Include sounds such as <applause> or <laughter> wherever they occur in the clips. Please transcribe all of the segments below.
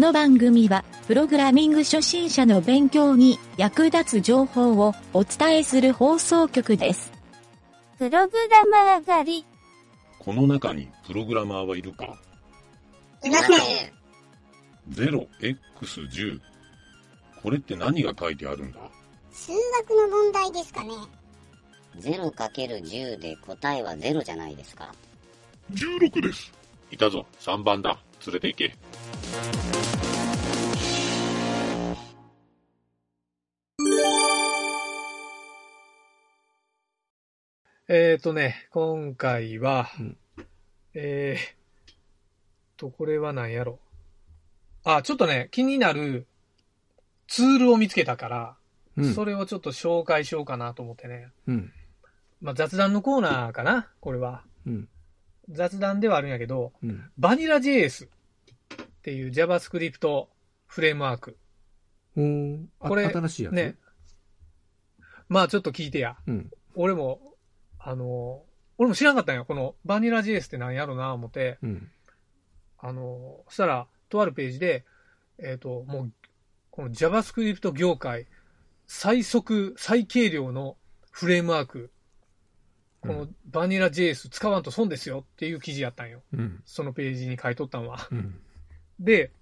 の番組は、プログラミング初心者の勉強に役立つ情報をお伝えする放送局です。プログラマー狩り。この中にプログラマーはいるか？いません。0x10 これって何が書いてあるんだ？数学の問題ですかね。0×10 で答えは0じゃないですか。16ですいたぞ3番だ連れて行けえっ、ー、とね、今回は、うんえーと、これは何やろ。あ、ちょっとね、気になるツールを見つけたから、うん。それをちょっと紹介しようかなと思ってね。うん。まあ、雑談のコーナーかなこれは。うん。雑談ではあるんやけど、うん。バニラ JS っていう JavaScript フレームワーク。おこれ新しいやつ？ね。まあちょっと聞いてや。うん。俺も、あの、俺も知らんかったんよ。このバニラ JS って何やろな思って。うん。あの、そしたら、とあるページで、えっ、と、もう、この JavaScript 業界、最速、最軽量のフレームワーク、このバニラ JS 使わんと損ですよっていう記事やったんよ。うん。そのページに書いとったんは。うん。で、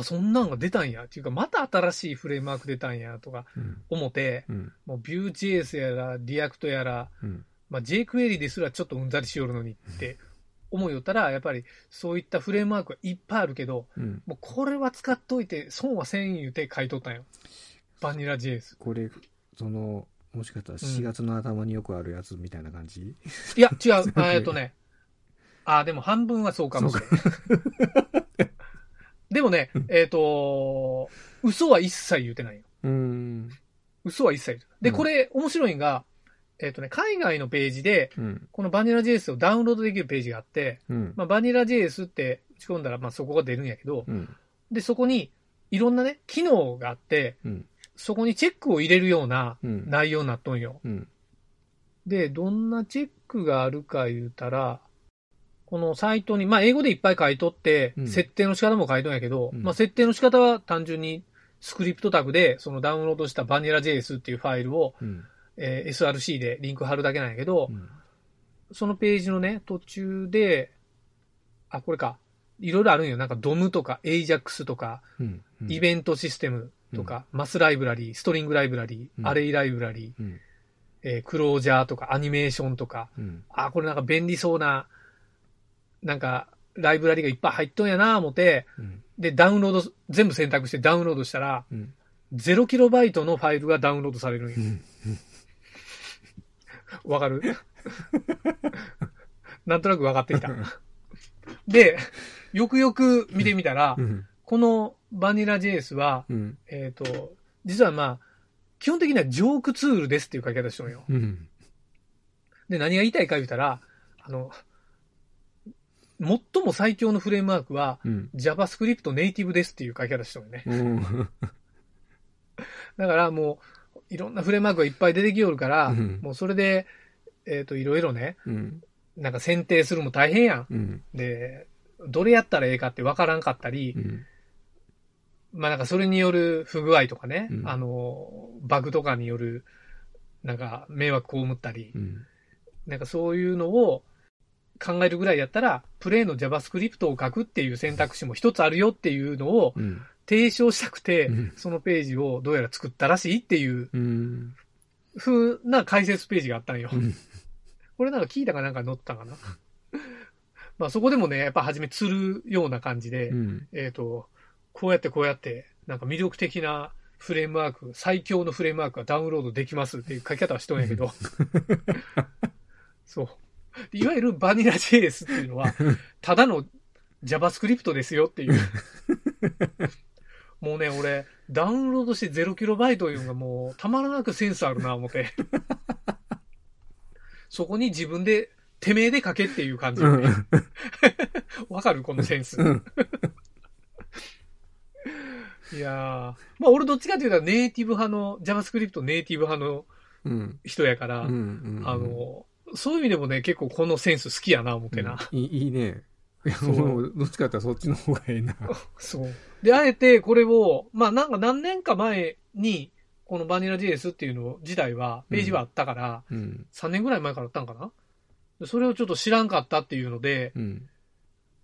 あ、そんなんが出たんや。っていうか、また新しいフレームワーク出たんや、とかうん。思って、うん。もう Vue.js やら、React やら、うん。まあ、jQuery ですらちょっとうんざりしよるのにって思いよったら、やっぱりそういったフレームワークはいっぱいあるけど、うん。もうこれは使っといて損はせん言うて書いとったんよ。バニラ JS。これ、その、もしかしたら4月の頭によくあるやつみたいな感じ、いや、違う。あえっとね。あ、でも半分はそうかもしれない。でもね、えっ、と、嘘は一切言うてないよ。うーん。嘘は一切言うてない。で、うんこれ面白いんが、えっ、とね、海外のページで、うん。このバニラ JS をダウンロードできるページがあって、うん。まあ、バニラ JS って打ち込んだら、まあ、そこが出るんやけど、うん。で、そこにいろんなね、機能があって、うん。そこにチェックを入れるようなうん。内容になっとんよ。うん。で、どんなチェックがあるか言うたら、このサイトに、まあ、英語でいっぱい書いとって、うん設定の仕方も書いとんやけど、うんまあ、設定の仕方は単純にスクリプトタグで、そのダウンロードしたバニラ JS っていうファイルを、うん。えー SRC でリンク貼るだけなんやけど、うん。そのページのね、途中で、あ、これか。いろいろあるんよ。なんか DOM とか AJAX とか、うん。イベントシステムとか、マスライブラリー、ストリングライブラリー、うんアレイライブラリー、うん。えークロージャーとか、アニメーションとか、うん。あ、これなんか便利そうな、なんか、ライブラリがいっぱい入っとんやな思って、うん。で、ダウンロード、全部選択してダウンロードしたら、うん。0KB のファイルがダウンロードされるんよう。ん。わかる？<laughs> なんとなく分かってきた。で、よくよく見てみたら、うん。このバニラ JS は、うん。えっ、と、実はまあ、基本的にはジョークツールですっていう書き方しとんよ。うん。で、何が言いたいか言うたら、あの、最も最強のフレームワークはうん。JavaScript ネイティブですっていう書き方しとんよね。うん。<laughs> だからもう、いろんなフレームワークがいっぱい出てきよるから、うんもうそれで、えっ、と、いろいろね、うん。なんか選定するのも大変やん。うん。で、どれやったらええかってわからんかったり、うん。まあなんかそれによる不具合とかね、うんあの、バグとかによる、なんか迷惑被ったり、うん。なんかそういうのを考えるぐらいやったら、プレイの JavaScript を書くっていう選択肢も一つあるよっていうのをうん。提唱したくて、うんそのページをどうやら作ったらしいっていううん。風な解説ページがあったんよ。うんこれなんか聞いたかなんか載ったかな？<laughs> まあそこでもね、やっぱ初め釣るような感じで、うん。えっ、と、こうやってこうやって、なんか魅力的なフレームワーク、最強のフレームワークがダウンロードできますっていう書き方はしとんやけど。<laughs> そう。いわゆるバニラ JS っていうのは、<laughs> ただの JavaScript ですよっていう。もうね、俺、ダウンロードして 0KB いうのがもうたまらなくセンスあるな、思って。そこに自分で、てめえで書けっていう感じ。わかる？このセンス。うんいやー、まあ俺どっちかというとネイティブ派の、JavaScript ネイティブ派のうん。人やから、うん。あの、そういう意味でもね、結構このセンス好きやな、思ってな。いい <laughs> いいね。いや、<laughs> もう、どっちかってそっちの方がええな。そう。で、あえてこれを、まあなんか何年か前に、このバニラ JS っていうの自体は、ページはあったから、うん。3年ぐらい前からあったんかなでそれをちょっと知らんかったっていうので、うん。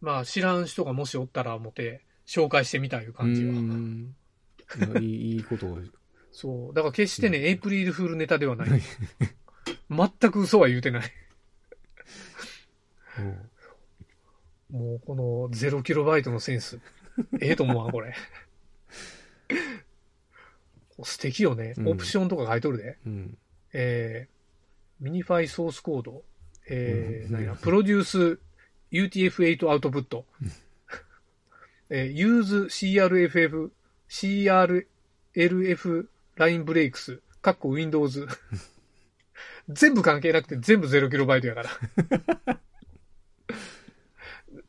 まあ知らん人がもしおったら思って、紹介してみたいう感じは。いい、いいことを。<laughs> そう。だから決してね、エイプリルフールネタではない。全く嘘は言うてない。もうこの0キロバイトのセンス。<laughs> ええと思うわ、これ。素敵よね。うんオプションとか書いとるで。うん。えー、ミニファイソースコード。えー、うんプロデュース UTF-8 アウトプット。えー、use CRFF、CRLF ラインブレイクス、かっこ Windows。全部関係なくて全部0キロバイトやから。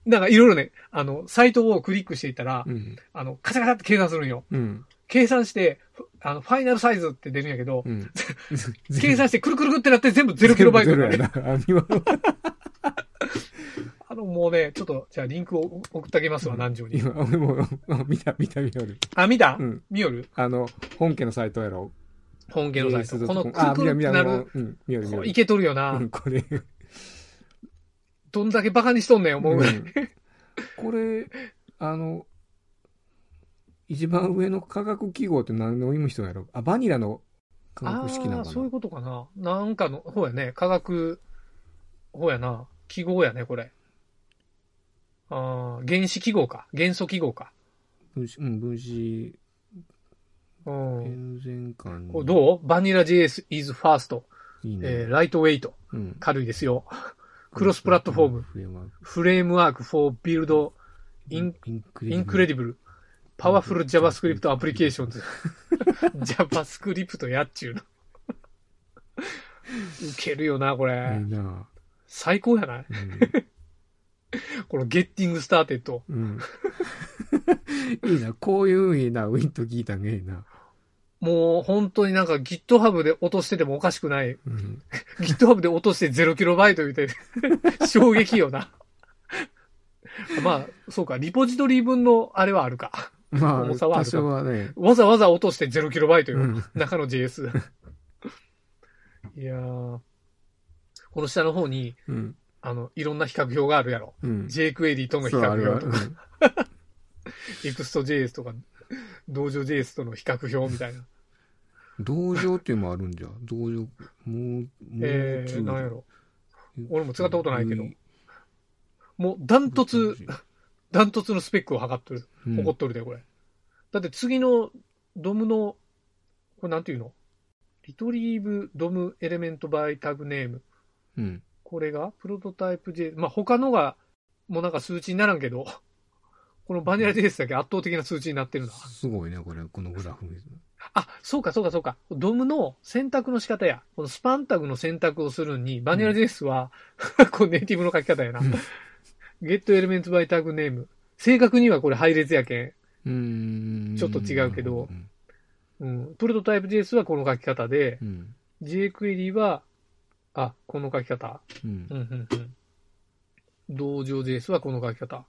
なんかいろいろね、あの、サイトをクリックしていったら、うん。あの、カチャカチャって計算するんよ。うん。計算して、ふあの、ファイナルサイズって出るんやけど、うん。<laughs> 計算してくるくるくるってなって全部0キロバイトになるゼロやな。<laughs> あ、の、もうね、ちょっと、じゃあリンクを送ってあげますわ、南條に。今、俺も、あ見た、見た、見よる。あ、見た、うん。見よる？あの、本家のサイトやろ。本家のサイト。このくあ、見るなる、うん、る、る。いけとるよな。うん、これ。どんだけバカにしとんねん、思うぐらい。うんこれ、あの、一番上の化学記号って何の意味人やろあ、バニラの化あ学式なのかなそういうことかな。なんかの方やね。化学、方やな。記号やね、これ。ああ、原子記号か。元素記号か。分子、うん、分子、うん。にどう？ Vanilla JS is fast. いいね。えー、 lightweight。うん。軽いですよ。 cross-platform。 framework framework for build in inc incredible。 powerful JavaScript applications。JavaScript やっちゅうの。ウケるよな、こいいれ。な最高やない？このゲッティングスターテッド。うん。うん。いいな。こういういいな。ウィンと聞いたんがいいな。もう本当になんか GitHub で落としててもおかしくない。うん。GitHub で落として0キロバイト言うて、<laughs> 衝撃よな。まあ、そうか、リポジトリ分のあれはあるか。まあ、多重さはあるか少はね。わざわざ落として0キロバイトよ。うん。中の JS。いやー、この下の方に、うん。あの、いろんな比較表があるやろ。うん。jQuery との比較。表とうか、ん EXTJS とか、同情 JS との比較表みたいな。同情っていうのもあるんじゃ？同情。もう、もう、えー、なんやろ？俺も使ったことないけどうんもう、ダントツ、ダン <laughs> トツのスペックを測っとる。うん誇っとるで、これ。だって次のドムの、これなんていうの？リトリーブドムエレメントバイタグネーム。うん。これがプロトタイプ J、まあ、他のが、もうなんか数値にならんけど、このバニラ JS だけ圧倒的な数値になってるな。すごいね、これ、このグラフ。あ、そうかそうかそうか。ドムの選択の仕方や。このスパンタグの選択をするに、バニラ JS は、これネイティブの書き方やな。ゲットエレメントバイタグネーム。正確にはこれ配列やけうーん。ちょっと違うけどうん。ん。うん。プロトタイプ JS はこの書き方でう、ん。jQuery は、あ、この書き方。うんうん、うん、うん。同情 JS はこの書き方。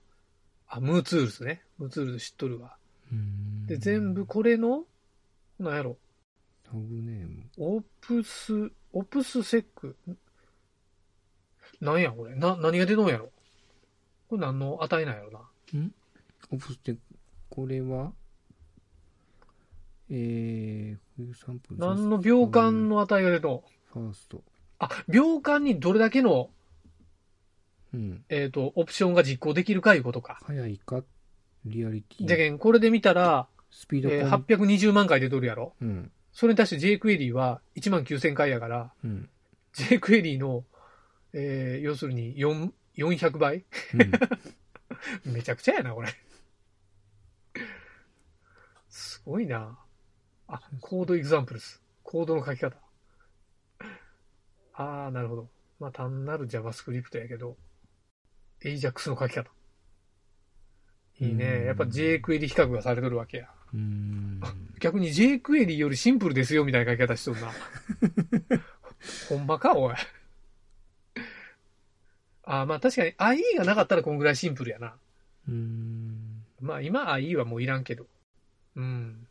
あ、ムーツールスね。ムーツールス知っとるわ。うんで、全部これの、なんやろ。タグネーム。オプス、オプスセック。なんやこれ。な、何が出とんやろ。これ何の値なんやろな。オプスって、これは？えー、こういうサンプル。何の秒間の値が出とん？ファースト。あ、秒間にどれだけの、うん。えっ、と、オプションが実行できるかいうことか。早いか、リアリティ。じゃけん、これで見たら、スピードえーコン820万回出とるやろ。うん。それに対して jQuery は1万9000回やから、うん。jQuery の、えー要するに4 400倍？うん。<laughs> めちゃくちゃやな、これ。すごいな。あ、コードエグザンプルス。コードの書き方。あー、なるほど。まあ、単なる JavaScript やけど、AJAX の書き方。いいね。やっぱ jQuery 比較がされとるわけや。うーん。<laughs> 逆に jQuery よりシンプルですよみたいな書き方しとるな。<laughs> ほんまか、おい。あーまあ確かに IE がなかったらこんぐらいシンプルやな。うーん。まあ今 IE はもういらんけど。うん。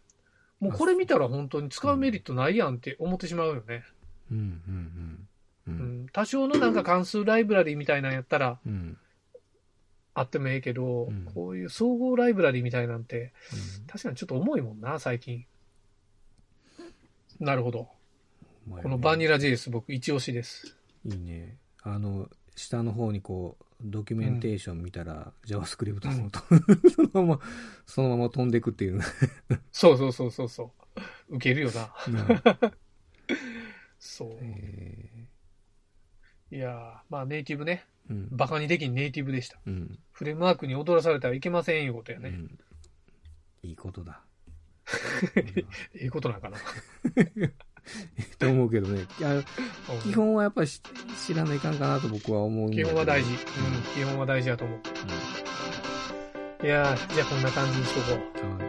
もうこれ見たら本当に使うメリットないやんって思ってしまうよね。うん、うん、う。うんん。多少のなんか関数ライブラリみたいなんやったらうん。あってもええけど、うんこういう総合ライブラリみたいなんてうん確かにちょっと重いもんな、最近。なるほど。このバニラ JS 僕一押しです。いいね。あの、下の方にこう、ドキュメンテーション見たら、JavaScript のと、<laughs> そのまま、そのまま飛んでいくっていうね。そうそうそうそうそう。受けるよな。<laughs> そう。えいやーまあネイティブね。ーうん。バカにできんネイティブでした。うん。フレームワークに踊らされたらいけませんいうことやね。うん。いいことだ。<laughs> ええことなんかな。<laughs> と思うけどね。基本はやっぱりし知らないかんかなと僕は思う基本は大事。うん、基本は大事だと思う。いやーじゃあこんな感じにしとこう。